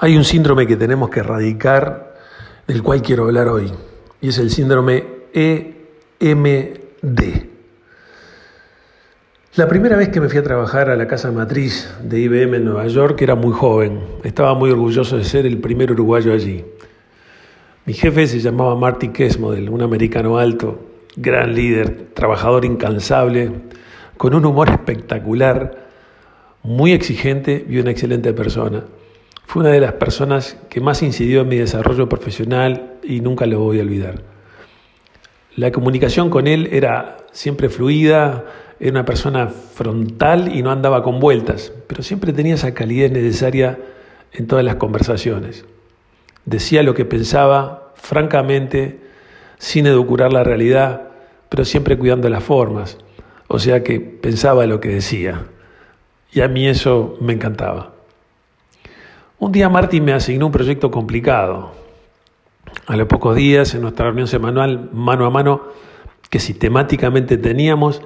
Hay un síndrome que tenemos que erradicar, del cual quiero hablar hoy, y es el síndrome EMD. La primera vez que me fui a trabajar a la casa matriz de IBM en Nueva York era muy joven, estaba muy orgulloso de ser el primer uruguayo allí. Mi jefe se llamaba Marty Kesmodel, un americano alto, gran líder, trabajador incansable, con un humor espectacular, muy exigente y una excelente persona. Fue una de las personas que más incidió en mi desarrollo profesional y nunca lo voy a olvidar. La comunicación con él era siempre fluida, era una persona frontal y no andaba con vueltas, pero siempre tenía esa calidez necesaria en todas las conversaciones. Decía lo que pensaba, francamente, sin educurar la realidad, pero siempre cuidando las formas. O sea que pensaba lo que decía. Y a mí eso me encantaba. Un día Martín me asignó un proyecto complicado. A los pocos días, en nuestra reunión semanal, mano a mano, que sistemáticamente teníamos,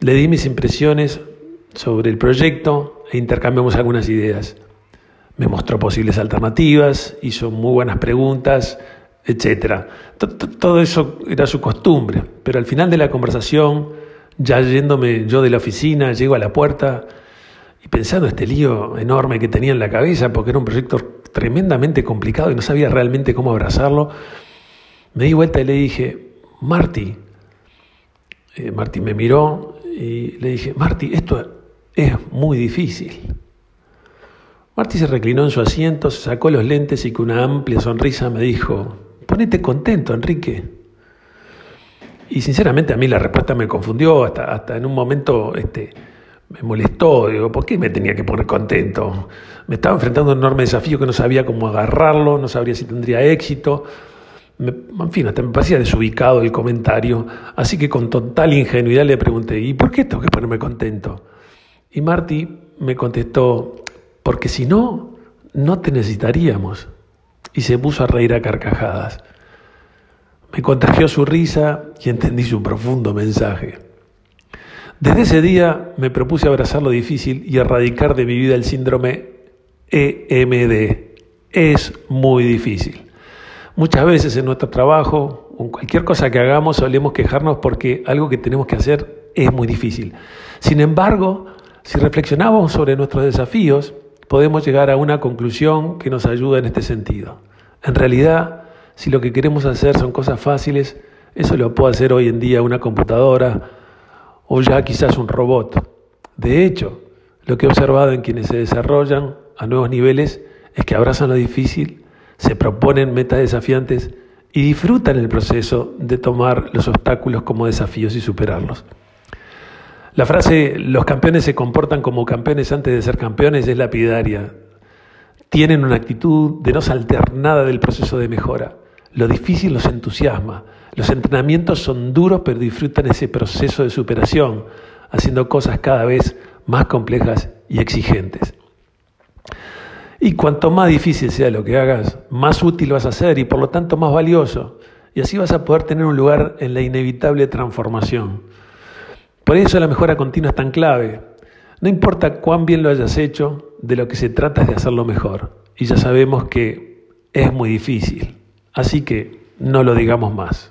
le di mis impresiones sobre el proyecto e intercambiamos algunas ideas. Me mostró posibles alternativas, hizo muy buenas preguntas, etc. Todo eso era su costumbre, pero al final de la conversación, ya yéndome yo de la oficina, llego a la puerta, y pensando este lío enorme que tenía en la cabeza, porque era un proyecto tremendamente complicado y no sabía realmente cómo abrazarlo, me di vuelta y le dije, Marty, eh, Marty me miró y le dije, Marty, esto es muy difícil. Marty se reclinó en su asiento, se sacó los lentes y con una amplia sonrisa me dijo, ponete contento, Enrique. Y sinceramente a mí la respuesta me confundió, hasta, hasta en un momento este, me molestó, digo, ¿por qué me tenía que poner contento? Me estaba enfrentando a un enorme desafío que no sabía cómo agarrarlo, no sabría si tendría éxito. en fin, hasta me parecía desubicado el comentario, así que con total ingenuidad le pregunté, ¿y por qué tengo que ponerme contento? Y Marty me contestó, porque si no, no te necesitaríamos. Y se puso a reír a carcajadas. Me contagió su risa y entendí su profundo mensaje. Desde ese día me propuse abrazar lo difícil y erradicar de mi vida el síndrome EMD. Es muy difícil. Muchas veces en nuestro trabajo o en cualquier cosa que hagamos solemos quejarnos porque algo que tenemos que hacer es muy difícil. Sin embargo, si reflexionamos sobre nuestros desafíos, podemos llegar a una conclusión que nos ayuda en este sentido. En realidad, si lo que queremos hacer son cosas fáciles, eso lo puede hacer hoy en día una computadora o ya quizás un robot. De hecho, lo que he observado en quienes se desarrollan a nuevos niveles es que abrazan lo difícil, se proponen metas desafiantes y disfrutan el proceso de tomar los obstáculos como desafíos y superarlos. La frase los campeones se comportan como campeones antes de ser campeones es lapidaria. Tienen una actitud de no saltear nada del proceso de mejora. Lo difícil los entusiasma, los entrenamientos son duros, pero disfrutan ese proceso de superación, haciendo cosas cada vez más complejas y exigentes. Y cuanto más difícil sea lo que hagas, más útil vas a ser y por lo tanto más valioso. Y así vas a poder tener un lugar en la inevitable transformación. Por eso la mejora continua es tan clave. No importa cuán bien lo hayas hecho, de lo que se trata es de hacerlo mejor. Y ya sabemos que es muy difícil. Así que no lo digamos más.